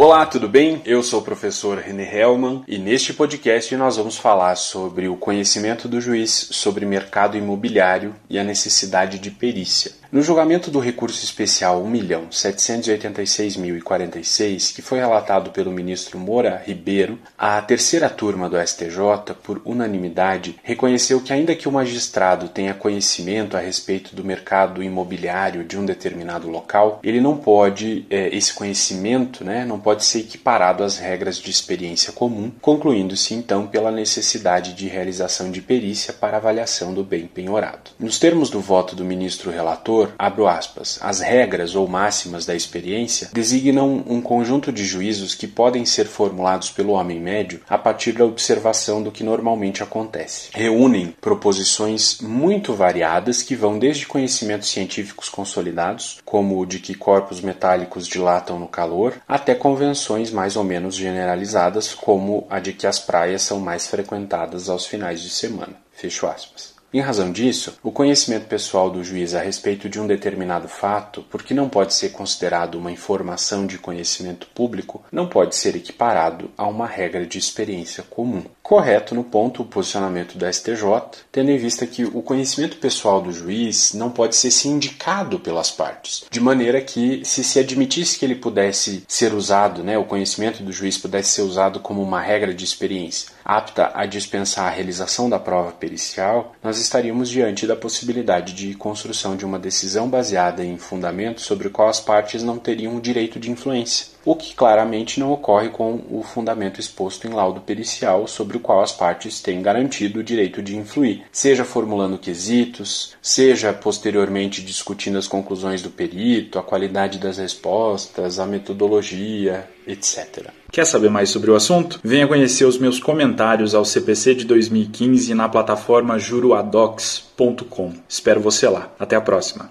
Olá, tudo bem? Eu sou o professor René Hellman e neste podcast nós vamos falar sobre o conhecimento do juiz sobre mercado imobiliário e a necessidade de perícia. No julgamento do recurso especial 1.786.046, que foi relatado pelo ministro Moura Ribeiro, a terceira turma do STJ, por unanimidade, reconheceu que, ainda que o magistrado tenha conhecimento a respeito do mercado imobiliário de um determinado local, ele não pode, é, esse conhecimento né, não pode ser equiparado às regras de experiência comum, concluindo-se então pela necessidade de realização de perícia para avaliação do bem penhorado. Nos termos do voto do ministro relator, abro aspas, as regras ou máximas da experiência designam um conjunto de juízos que podem ser formulados pelo homem médio a partir da observação do que normalmente acontece. Reúnem proposições muito variadas que vão desde conhecimentos científicos consolidados, como o de que corpos metálicos dilatam no calor, até convenções mais ou menos generalizadas, como a de que as praias são mais frequentadas aos finais de semana. Fecho aspas. Em razão disso, o conhecimento pessoal do juiz a respeito de um determinado fato, porque não pode ser considerado uma informação de conhecimento público, não pode ser equiparado a uma regra de experiência comum. Correto no ponto o posicionamento do STJ, tendo em vista que o conhecimento pessoal do juiz não pode ser sindicado pelas partes, de maneira que, se se admitisse que ele pudesse ser usado, né, o conhecimento do juiz pudesse ser usado como uma regra de experiência apta a dispensar a realização da prova pericial, nós estaríamos diante da possibilidade de construção de uma decisão baseada em fundamento sobre o qual as partes não teriam o direito de influência, o que claramente não ocorre com o fundamento exposto em laudo pericial sobre o qual as partes têm garantido o direito de influir, seja formulando quesitos, seja posteriormente discutindo as conclusões do perito, a qualidade das respostas, a metodologia, etc. Quer saber mais sobre o assunto? Venha conhecer os meus comentários ao CPC de 2015 na plataforma juruadocs.com. Espero você lá. Até a próxima.